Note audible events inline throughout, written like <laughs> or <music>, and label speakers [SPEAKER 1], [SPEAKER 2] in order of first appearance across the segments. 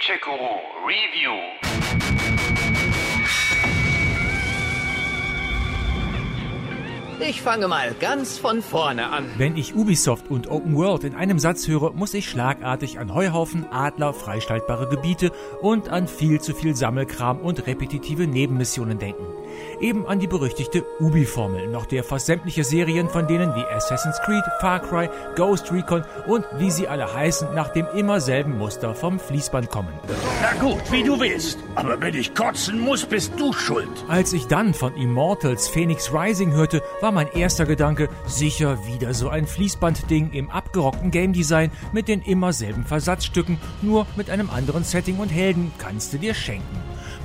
[SPEAKER 1] Gadget-Guru Review.
[SPEAKER 2] Ich fange mal ganz von vorne an.
[SPEAKER 3] Wenn ich Ubisoft und Open World in einem Satz höre, muss ich schlagartig an Heuhaufen, Adler, freischaltbare Gebiete und an viel zu viel Sammelkram und repetitive Nebenmissionen denken. Eben an die berüchtigte Ubi-Formel, nach der fast sämtliche Serien von denen wie Assassin's Creed, Far Cry, Ghost Recon und wie sie alle heißen, nach dem immer selben Muster vom Fließband kommen.
[SPEAKER 4] Na gut, wie du willst. Aber wenn ich kotzen muss, bist du schuld.
[SPEAKER 3] Als ich dann von Immortals Phoenix Rising hörte, war mein erster Gedanke sicher wieder so ein Fließbandding im abgerockten Game Design mit den immer selben Versatzstücken, nur mit einem anderen Setting und Helden kannst du dir schenken.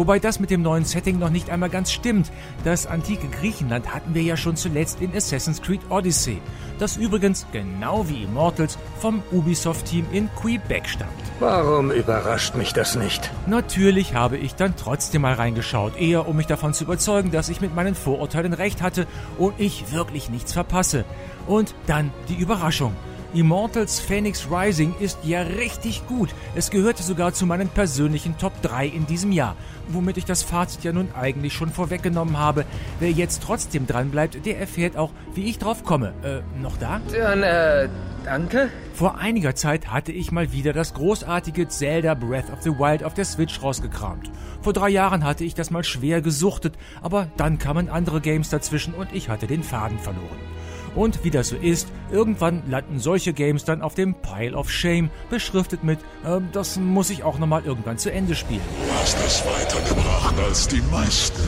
[SPEAKER 3] Wobei das mit dem neuen Setting noch nicht einmal ganz stimmt. Das antike Griechenland hatten wir ja schon zuletzt in Assassin's Creed Odyssey, das übrigens genau wie Immortals vom Ubisoft-Team in Quebec stammt.
[SPEAKER 5] Warum überrascht mich das nicht?
[SPEAKER 3] Natürlich habe ich dann trotzdem mal reingeschaut, eher um mich davon zu überzeugen, dass ich mit meinen Vorurteilen recht hatte und ich wirklich nichts verpasse. Und dann die Überraschung. Immortals Phoenix Rising ist ja richtig gut. Es gehörte sogar zu meinen persönlichen Top 3 in diesem Jahr, womit ich das Fazit ja nun eigentlich schon vorweggenommen habe. Wer jetzt trotzdem dran bleibt, der erfährt auch, wie ich drauf komme. Äh, noch da?
[SPEAKER 2] Dann, äh, danke.
[SPEAKER 3] Vor einiger Zeit hatte ich mal wieder das großartige Zelda Breath of the Wild auf der Switch rausgekramt. Vor drei Jahren hatte ich das mal schwer gesuchtet, aber dann kamen andere Games dazwischen und ich hatte den Faden verloren. Und wie das so ist, irgendwann landen solche Games dann auf dem Pile of Shame, beschriftet mit, äh, das muss ich auch nochmal irgendwann zu Ende spielen.
[SPEAKER 6] Du hast das weitergebracht als die meisten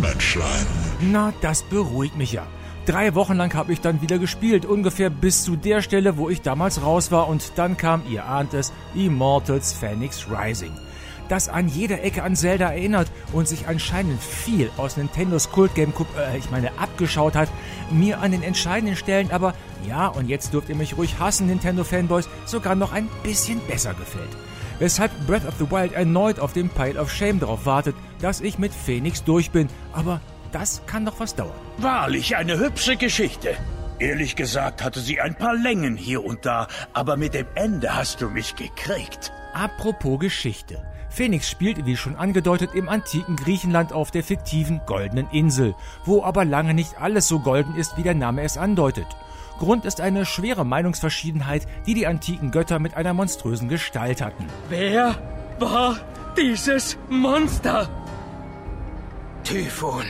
[SPEAKER 6] Menschlein.
[SPEAKER 3] Na, das beruhigt mich ja. Drei Wochen lang habe ich dann wieder gespielt, ungefähr bis zu der Stelle, wo ich damals raus war und dann kam, ihr ahnt es, Immortals Phoenix Rising. Das an jeder Ecke an Zelda erinnert und sich anscheinend viel aus Nintendos Kultgame, äh, ich meine, abgeschaut hat, mir an den entscheidenden Stellen aber, ja, und jetzt dürft ihr mich ruhig hassen, Nintendo-Fanboys, sogar noch ein bisschen besser gefällt. Weshalb Breath of the Wild erneut auf dem Pile of Shame darauf wartet, dass ich mit Phoenix durch bin, aber das kann doch was dauern.
[SPEAKER 4] Wahrlich eine hübsche Geschichte. Ehrlich gesagt hatte sie ein paar Längen hier und da, aber mit dem Ende hast du mich gekriegt.
[SPEAKER 3] Apropos Geschichte. Phoenix spielt, wie schon angedeutet, im antiken Griechenland auf der fiktiven Goldenen Insel, wo aber lange nicht alles so golden ist, wie der Name es andeutet. Grund ist eine schwere Meinungsverschiedenheit, die die antiken Götter mit einer monströsen Gestalt hatten.
[SPEAKER 7] Wer war dieses Monster?
[SPEAKER 2] Typhon.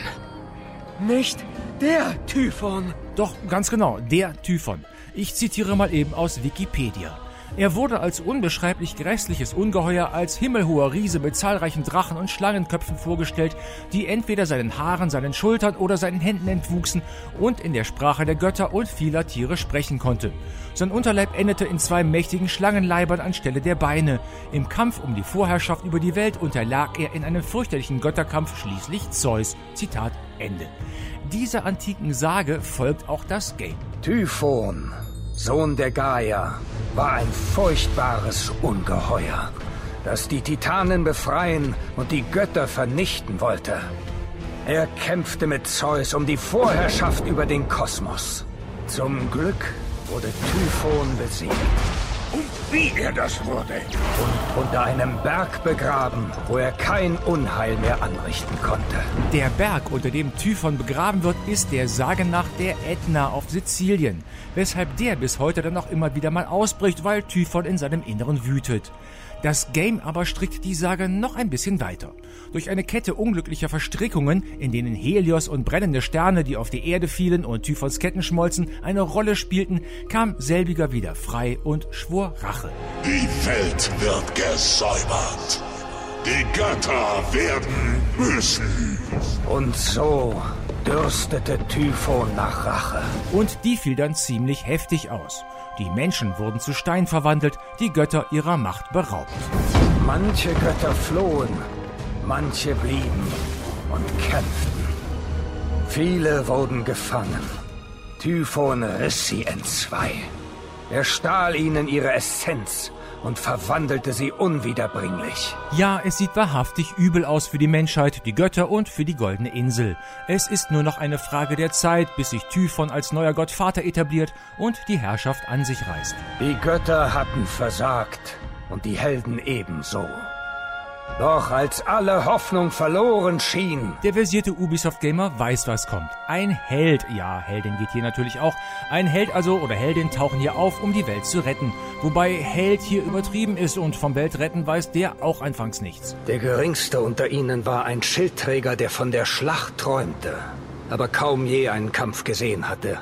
[SPEAKER 7] Nicht der Typhon.
[SPEAKER 3] Doch, ganz genau, der Typhon. Ich zitiere mal eben aus Wikipedia. Er wurde als unbeschreiblich grässliches Ungeheuer, als himmelhoher Riese mit zahlreichen Drachen und Schlangenköpfen vorgestellt, die entweder seinen Haaren, seinen Schultern oder seinen Händen entwuchsen und in der Sprache der Götter und vieler Tiere sprechen konnte. Sein Unterleib endete in zwei mächtigen Schlangenleibern anstelle der Beine. Im Kampf um die Vorherrschaft über die Welt unterlag er in einem fürchterlichen Götterkampf schließlich Zeus. Zitat Ende. Dieser antiken Sage folgt auch das Game.
[SPEAKER 5] Typhon, Sohn der Gaia, war ein furchtbares Ungeheuer, das die Titanen befreien und die Götter vernichten wollte. Er kämpfte mit Zeus um die Vorherrschaft über den Kosmos. Zum Glück wurde Typhon besiegt
[SPEAKER 4] Und wie er das wurde.
[SPEAKER 5] und unter einem Berg begraben, wo er kein Unheil mehr anrichten konnte.
[SPEAKER 3] Der Berg, unter dem Typhon begraben wird, ist der Sage nach der Ätna auf Sizilien, weshalb der bis heute dann auch immer wieder mal ausbricht, weil Typhon in seinem Inneren wütet. Das Game aber strickt die Sage noch ein bisschen weiter. Durch eine Kette unglücklicher Verstrickungen, in denen Helios und brennende Sterne, die auf die Erde fielen und Typhons Ketten schmolzen, eine Rolle spielten, kam selbiger wieder frei und schwor Rache.
[SPEAKER 6] Die Welt wird gesäubert. Die Götter werden müssen.
[SPEAKER 5] Und so dürstete Typhon nach Rache.
[SPEAKER 3] Und die fiel dann ziemlich heftig aus. Die Menschen wurden zu Stein verwandelt, die Götter ihrer Macht beraubt.
[SPEAKER 5] Manche Götter flohen, manche blieben und kämpften. Viele wurden gefangen. Typhon riss sie entzwei. Er stahl ihnen ihre Essenz und verwandelte sie unwiederbringlich.
[SPEAKER 3] Ja, es sieht wahrhaftig übel aus für die Menschheit, die Götter und für die Goldene Insel. Es ist nur noch eine Frage der Zeit, bis sich Typhon als neuer Gott Vater etabliert und die Herrschaft an sich reißt.
[SPEAKER 5] Die Götter hatten versagt und die Helden ebenso. Doch als alle Hoffnung verloren schien,
[SPEAKER 3] Der versierte Ubisoft-Gamer weiß, was kommt. Ein Held, ja, Heldin geht hier natürlich auch. Ein Held also oder Heldin tauchen hier auf, um die Welt zu retten. Wobei Held hier übertrieben ist und vom Weltretten weiß der auch anfangs nichts.
[SPEAKER 5] der geringste unter ihnen war ein Schildträger, der von der Schlacht träumte, aber kaum je einen Kampf gesehen hatte.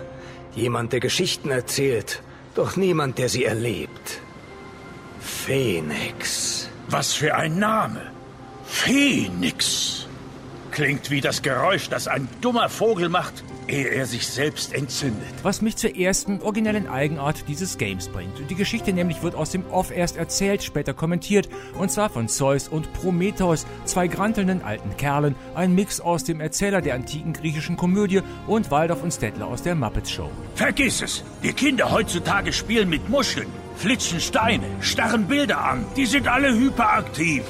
[SPEAKER 5] Jemand, der Geschichten erzählt, doch niemand, der sie erlebt. Phoenix.
[SPEAKER 4] Was für ein Name. Phoenix. Klingt wie das Geräusch, das ein dummer Vogel macht, ehe er sich selbst entzündet.
[SPEAKER 3] Was mich zur ersten originellen Eigenart dieses Games bringt. Die Geschichte nämlich wird aus dem Off erst erzählt, später kommentiert, und zwar von Zeus und Prometheus, zwei grantelnden alten Kerlen, ein Mix aus dem Erzähler der antiken griechischen Komödie und Waldorf und Stettler aus der Muppets Show.
[SPEAKER 4] Vergiss es. Die Kinder heutzutage spielen mit Muscheln, flitschen Steine, starren Bilder an. Die sind alle hyperaktiv.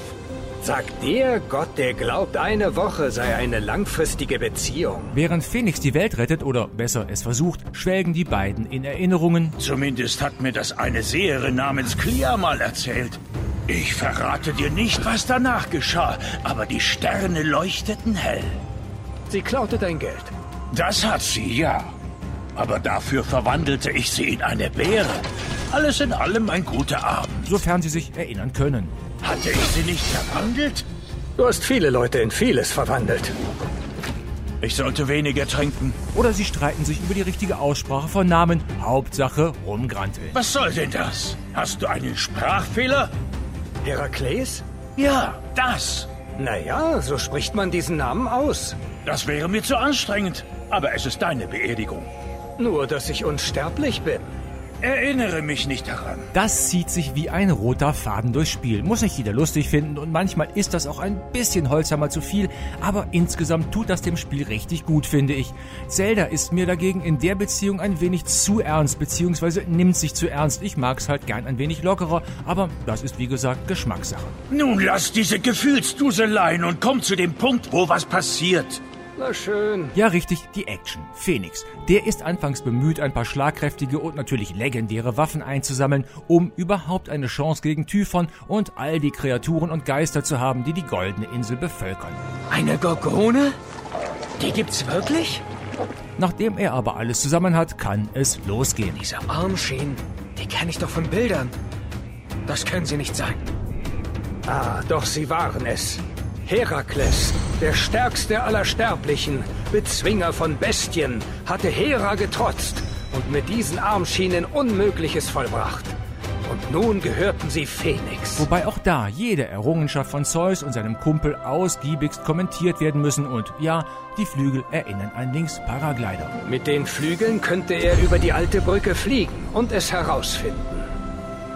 [SPEAKER 5] Sagt der Gott, der glaubt, eine Woche sei eine langfristige Beziehung.
[SPEAKER 3] Während Phoenix die Welt rettet, oder besser es versucht, schwelgen die beiden in Erinnerungen.
[SPEAKER 4] Zumindest hat mir das eine Seherin namens Clea mal erzählt. Ich verrate dir nicht, was danach geschah, aber die Sterne leuchteten hell.
[SPEAKER 5] Sie klaute dein Geld.
[SPEAKER 4] Das hat sie, ja. Aber dafür verwandelte ich sie in eine Beere. Alles in allem ein guter Abend.
[SPEAKER 3] sofern sie sich erinnern können.
[SPEAKER 4] Hatte ich sie nicht verwandelt?
[SPEAKER 5] Du hast viele Leute in vieles verwandelt.
[SPEAKER 4] Ich sollte weniger trinken.
[SPEAKER 3] Oder sie streiten sich über die richtige Aussprache von Namen. Hauptsache rumgranteln.
[SPEAKER 4] Was soll denn das? Hast du einen Sprachfehler?
[SPEAKER 5] Herakles?
[SPEAKER 4] Ja, das.
[SPEAKER 5] Naja, so spricht man diesen Namen aus.
[SPEAKER 4] Das wäre mir zu anstrengend. Aber es ist deine Beerdigung.
[SPEAKER 5] Nur, dass ich unsterblich bin.
[SPEAKER 4] Erinnere mich nicht daran.
[SPEAKER 3] Das zieht sich wie ein roter Faden durchs Spiel. Muss nicht jeder lustig finden und manchmal ist das auch ein bisschen Holzhammer zu viel, aber insgesamt tut das dem Spiel richtig gut, finde ich. Zelda ist mir dagegen in der Beziehung ein wenig zu ernst, beziehungsweise nimmt sich zu ernst. Ich mag's halt gern ein wenig lockerer, aber das ist wie gesagt Geschmackssache.
[SPEAKER 4] Nun lass diese Gefühlsduseleien und komm zu dem Punkt, wo was passiert.
[SPEAKER 5] Na schön.
[SPEAKER 3] Ja, richtig, die Action. Phoenix. Der ist anfangs bemüht, ein paar schlagkräftige und natürlich legendäre Waffen einzusammeln, um überhaupt eine Chance gegen Typhon und all die Kreaturen und Geister zu haben, die die Goldene Insel bevölkern.
[SPEAKER 7] Eine Gorgone? Die gibt's wirklich?
[SPEAKER 3] Nachdem er aber alles zusammen hat, kann es losgehen.
[SPEAKER 7] Diese Armschienen, die kenne ich doch von Bildern. Das können sie nicht sein.
[SPEAKER 5] Ah, doch sie waren es. Herakles, der stärkste aller Sterblichen, Bezwinger von Bestien, hatte Hera getrotzt und mit diesen Armschienen Unmögliches vollbracht. Und nun gehörten sie Phoenix.
[SPEAKER 3] Wobei auch da jede Errungenschaft von Zeus und seinem Kumpel ausgiebigst kommentiert werden müssen und ja, die Flügel erinnern an Links Paraglider.
[SPEAKER 5] Mit den Flügeln könnte er über die alte Brücke fliegen und es herausfinden.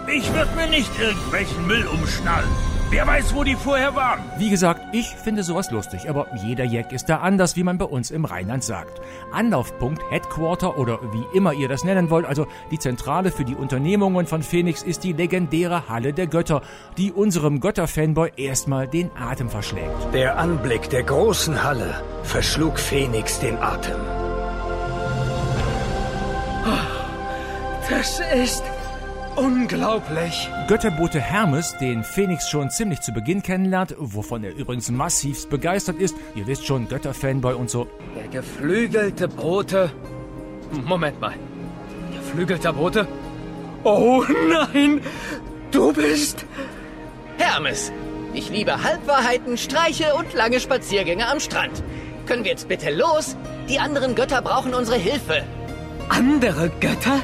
[SPEAKER 4] Ich würde mir nicht irgendwelchen Müll umschnallen. Wer weiß, wo die vorher waren.
[SPEAKER 3] Wie gesagt, ich finde sowas lustig, aber jeder Jack ist da anders, wie man bei uns im Rheinland sagt. Anlaufpunkt, Headquarter oder wie immer ihr das nennen wollt, also die Zentrale für die Unternehmungen von Phoenix ist die legendäre Halle der Götter, die unserem Götterfanboy erstmal den Atem verschlägt.
[SPEAKER 5] Der Anblick der großen Halle verschlug Phoenix den Atem.
[SPEAKER 7] Das ist unglaublich.
[SPEAKER 3] Götterbote Hermes, den Phoenix schon ziemlich zu Beginn kennenlernt, wovon er übrigens massivst begeistert ist, ihr wisst schon, Götterfanboy und so,
[SPEAKER 7] Der geflügelte Bote. Moment mal. Geflügelter Bote? Oh nein! Du bist.
[SPEAKER 2] Hermes, ich liebe Halbwahrheiten, Streiche und lange Spaziergänge am Strand. Können wir jetzt bitte los? Die anderen Götter brauchen unsere Hilfe.
[SPEAKER 7] Andere Götter?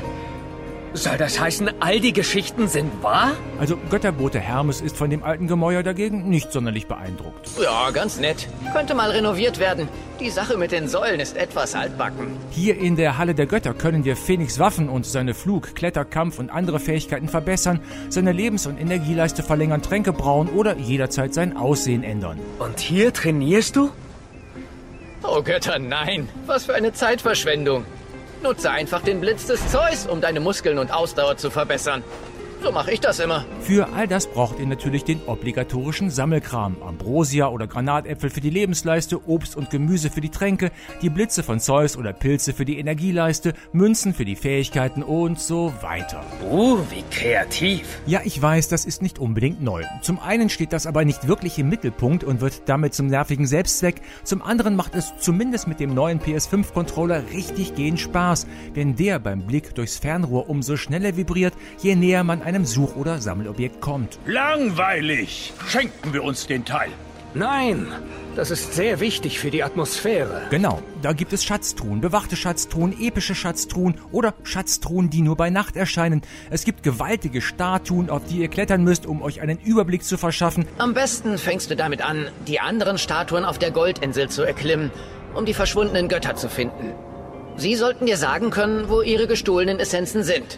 [SPEAKER 7] Soll das heißen, all die Geschichten sind wahr?
[SPEAKER 3] Also Götterbote Hermes ist von dem alten Gemäuer dagegen nicht sonderlich beeindruckt.
[SPEAKER 2] Ja, ganz nett. Könnte mal renoviert werden. Die Sache mit den Säulen ist etwas altbacken.
[SPEAKER 3] Hier in der Halle der Götter können wir Phoenix Waffen und seine Flug-, Kletter-, Kampf- und andere Fähigkeiten verbessern, seine Lebens- und Energieleiste verlängern, Tränke brauen oder jederzeit sein Aussehen ändern.
[SPEAKER 7] Und hier trainierst du?
[SPEAKER 2] Oh Götter, nein. Was für eine Zeitverschwendung. Nutze einfach den Blitz des Zeus, um deine Muskeln und Ausdauer zu verbessern. So mache ich das immer.
[SPEAKER 3] Für all das braucht ihr natürlich den obligatorischen Sammelkram. Ambrosia oder Granatäpfel für die Lebensleiste, Obst und Gemüse für die Tränke, die Blitze von Zeus oder Pilze für die Energieleiste, Münzen für die Fähigkeiten und so weiter.
[SPEAKER 7] Uh, wie kreativ.
[SPEAKER 3] Ja, ich weiß, das ist nicht unbedingt neu. Zum einen steht das aber nicht wirklich im Mittelpunkt und wird damit zum nervigen Selbstzweck. Zum anderen macht es zumindest mit dem neuen PS5-Controller richtig gehend Spaß, wenn der beim Blick durchs Fernrohr umso schneller vibriert, je näher man einem Such- oder Sammelobjekt kommt.
[SPEAKER 4] Langweilig! Schenken wir uns den Teil.
[SPEAKER 5] Nein, das ist sehr wichtig für die Atmosphäre.
[SPEAKER 3] Genau, da gibt es Schatztruhen, bewachte Schatztruhen, epische Schatztruhen oder Schatztruhen, die nur bei Nacht erscheinen. Es gibt gewaltige Statuen, auf die ihr klettern müsst, um euch einen Überblick zu verschaffen.
[SPEAKER 2] Am besten fängst du damit an, die anderen Statuen auf der Goldinsel zu erklimmen, um die verschwundenen Götter zu finden. Sie sollten dir sagen können, wo ihre gestohlenen Essenzen sind.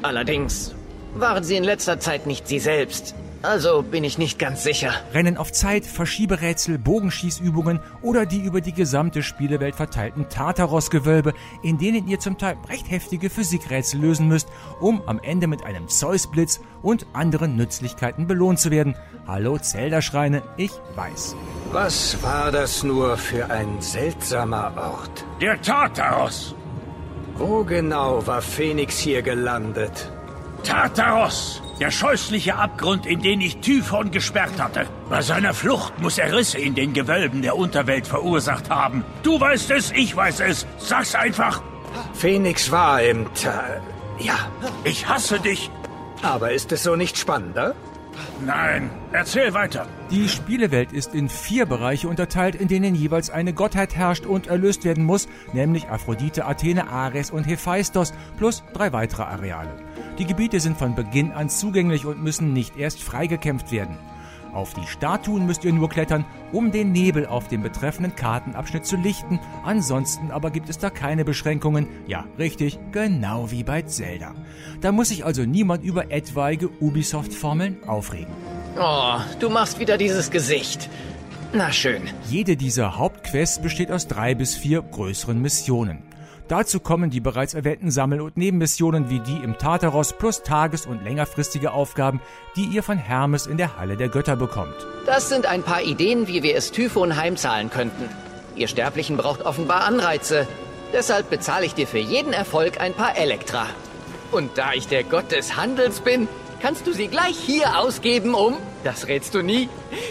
[SPEAKER 2] Allerdings waren sie in letzter Zeit nicht sie selbst. Also bin ich nicht ganz sicher.
[SPEAKER 3] Rennen auf Zeit, Verschieberätsel, Bogenschießübungen oder die über die gesamte Spielewelt verteilten Tartaros-Gewölbe, in denen ihr zum Teil recht heftige Physikrätsel lösen müsst, um am Ende mit einem Zeusblitz und anderen Nützlichkeiten belohnt zu werden. Hallo Zelda-Schreine, ich weiß.
[SPEAKER 5] Was war das nur für ein seltsamer Ort?
[SPEAKER 4] Der Tartaros!
[SPEAKER 5] Wo genau war Phoenix hier gelandet?
[SPEAKER 4] Tartaros! Der scheußliche Abgrund, in den ich Typhon gesperrt hatte. Bei seiner Flucht muss er Risse in den Gewölben der Unterwelt verursacht haben. Du weißt es, ich weiß es. Sag's einfach.
[SPEAKER 5] Phoenix war im Ta Ja,
[SPEAKER 4] Ich hasse dich.
[SPEAKER 5] aber ist es so nicht spannender?
[SPEAKER 4] Nein, erzähl weiter.
[SPEAKER 3] Die Spielewelt ist in vier Bereiche unterteilt, in denen jeweils eine Gottheit herrscht und erlöst werden muss, nämlich Aphrodite, Athene, Ares und Hephaistos, plus drei weitere Areale. Die Gebiete sind von Beginn an zugänglich und müssen nicht erst freigekämpft werden. Auf die Statuen müsst ihr nur klettern, um den Nebel auf dem betreffenden Kartenabschnitt zu lichten. Ansonsten aber gibt es da keine Beschränkungen. Ja, richtig, genau wie bei Zelda. Da muss sich also niemand über etwaige Ubisoft-Formeln aufregen.
[SPEAKER 2] Oh, du machst wieder dieses Gesicht. Na schön.
[SPEAKER 3] Jede dieser Hauptquests besteht aus drei bis vier größeren Missionen. Dazu kommen die bereits erwähnten Sammel- und Nebenmissionen wie die im Tartaros plus tages- und längerfristige Aufgaben, die ihr von Hermes in der Halle der Götter bekommt.
[SPEAKER 2] Das sind ein paar Ideen, wie wir es Typhon heimzahlen könnten. Ihr Sterblichen braucht offenbar Anreize. Deshalb bezahle ich dir für jeden Erfolg ein paar Elektra. Und da ich der Gott des Handels bin, kannst du sie gleich hier ausgeben, um, das rätst du nie,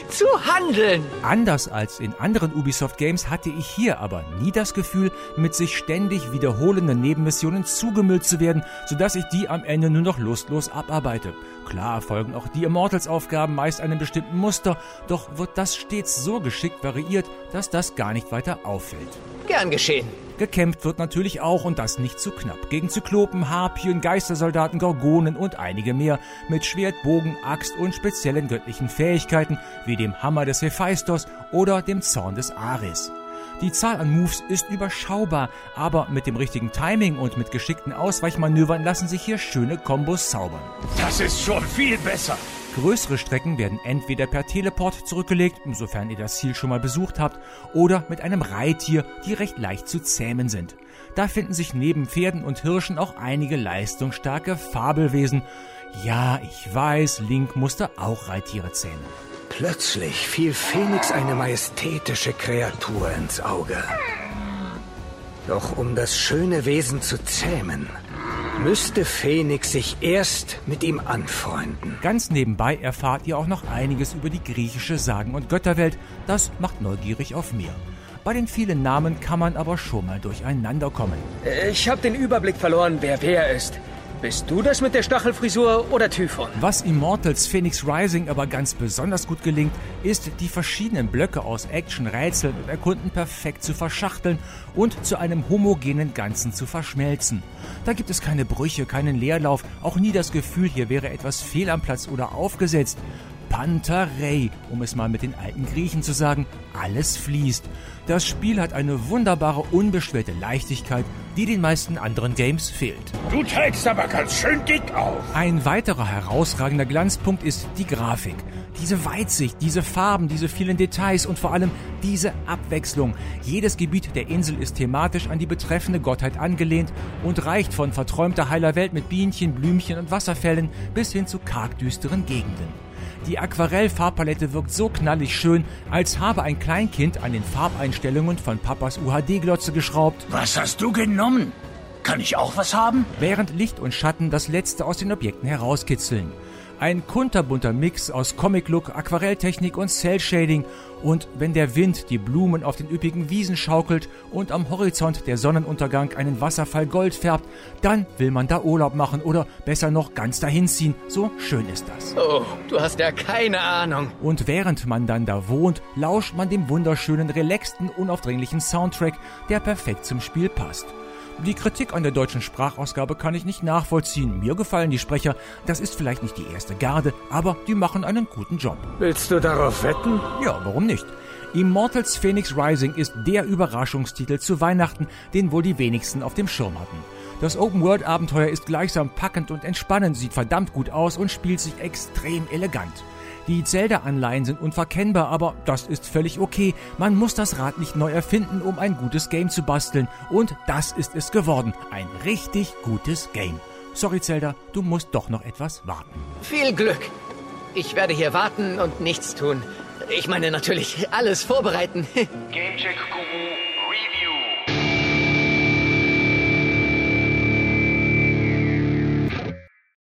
[SPEAKER 2] zu handeln.
[SPEAKER 3] Anders als in anderen Ubisoft-Games hatte ich hier aber nie das Gefühl, mit sich ständig wiederholenden Nebenmissionen zugemüllt zu werden, sodass ich die am Ende nur noch lustlos abarbeite. Klar folgen auch die Immortals-Aufgaben meist einem bestimmten Muster, doch wird das stets so geschickt variiert, dass das gar nicht weiter auffällt.
[SPEAKER 2] Gern geschehen.
[SPEAKER 3] Gekämpft wird natürlich auch und das nicht zu knapp. Gegen Zyklopen, Harpien, Geistersoldaten, Gorgonen und einige mehr. Mit Schwert, Bogen, Axt und speziellen göttlichen Fähigkeiten wie dem Hammer des Hephaistos oder dem Zorn des Ares. Die Zahl an Moves ist überschaubar, aber mit dem richtigen Timing und mit geschickten Ausweichmanövern lassen sich hier schöne Kombos zaubern.
[SPEAKER 4] Das ist schon viel besser.
[SPEAKER 3] Größere Strecken werden entweder per Teleport zurückgelegt, sofern ihr das Ziel schon mal besucht habt, oder mit einem Reittier, die recht leicht zu zähmen sind. Da finden sich neben Pferden und Hirschen auch einige leistungsstarke Fabelwesen. Ja, ich weiß, Link musste auch Reittiere zähmen.
[SPEAKER 5] Plötzlich fiel Phoenix eine majestätische Kreatur ins Auge. Doch um das schöne Wesen zu zähmen, müsste Phoenix sich erst mit ihm anfreunden.
[SPEAKER 3] Ganz nebenbei erfahrt ihr auch noch einiges über die griechische Sagen- und Götterwelt. Das macht neugierig auf mehr. Bei den vielen Namen kann man aber schon mal durcheinander kommen.
[SPEAKER 7] Ich habe den Überblick verloren, wer wer ist. Bist du das mit der Stachelfrisur oder Typhon?
[SPEAKER 3] Was Immortals Phoenix Rising aber ganz besonders gut gelingt, ist, die verschiedenen Blöcke aus Action, Rätseln und Erkunden perfekt zu verschachteln und zu einem homogenen Ganzen zu verschmelzen. Da gibt es keine Brüche, keinen Leerlauf, auch nie das Gefühl, hier wäre etwas fehl am Platz oder aufgesetzt. Pantarei, um es mal mit den alten Griechen zu sagen, alles fließt. Das Spiel hat eine wunderbare, unbeschwerte Leichtigkeit, die den meisten anderen Games fehlt.
[SPEAKER 4] Du trägst aber ganz schön dick auf.
[SPEAKER 3] Ein weiterer herausragender Glanzpunkt ist die Grafik. Diese Weitsicht, diese Farben, diese vielen Details und vor allem diese Abwechslung. Jedes Gebiet der Insel ist thematisch an die betreffende Gottheit angelehnt und reicht von verträumter heiler Welt mit Bienchen, Blümchen und Wasserfällen bis hin zu kargdüsteren Gegenden. Die Aquarellfarbpalette wirkt so knallig schön, als habe ein Kleinkind an den Farbeinstellungen von Papas UHD-Glotze geschraubt.
[SPEAKER 4] Was hast du genommen? Kann ich auch was haben?
[SPEAKER 3] Während Licht und Schatten das Letzte aus den Objekten herauskitzeln. Ein kunterbunter Mix aus Comic-Look, Aquarelltechnik und Cell-Shading. Und wenn der Wind die Blumen auf den üppigen Wiesen schaukelt und am Horizont der Sonnenuntergang einen Wasserfall Gold färbt, dann will man da Urlaub machen oder besser noch ganz dahin ziehen. So schön ist das.
[SPEAKER 2] Oh, du hast ja keine Ahnung.
[SPEAKER 3] Und während man dann da wohnt, lauscht man dem wunderschönen, relaxten, unaufdringlichen Soundtrack, der perfekt zum Spiel passt. Die Kritik an der deutschen Sprachausgabe kann ich nicht nachvollziehen. Mir gefallen die Sprecher. Das ist vielleicht nicht die erste Garde, aber die machen einen guten Job.
[SPEAKER 5] Willst du darauf wetten?
[SPEAKER 3] Ja, warum nicht? Immortals Phoenix Rising ist der Überraschungstitel zu Weihnachten, den wohl die wenigsten auf dem Schirm hatten. Das Open-World-Abenteuer ist gleichsam packend und entspannend, sieht verdammt gut aus und spielt sich extrem elegant. Die Zelda-Anleihen sind unverkennbar, aber das ist völlig okay. Man muss das Rad nicht neu erfinden, um ein gutes Game zu basteln. Und das ist es geworden. Ein richtig gutes Game. Sorry, Zelda, du musst doch noch etwas warten.
[SPEAKER 2] Viel Glück. Ich werde hier warten und nichts tun. Ich meine natürlich alles vorbereiten. <laughs>
[SPEAKER 1] Gamecheck Guru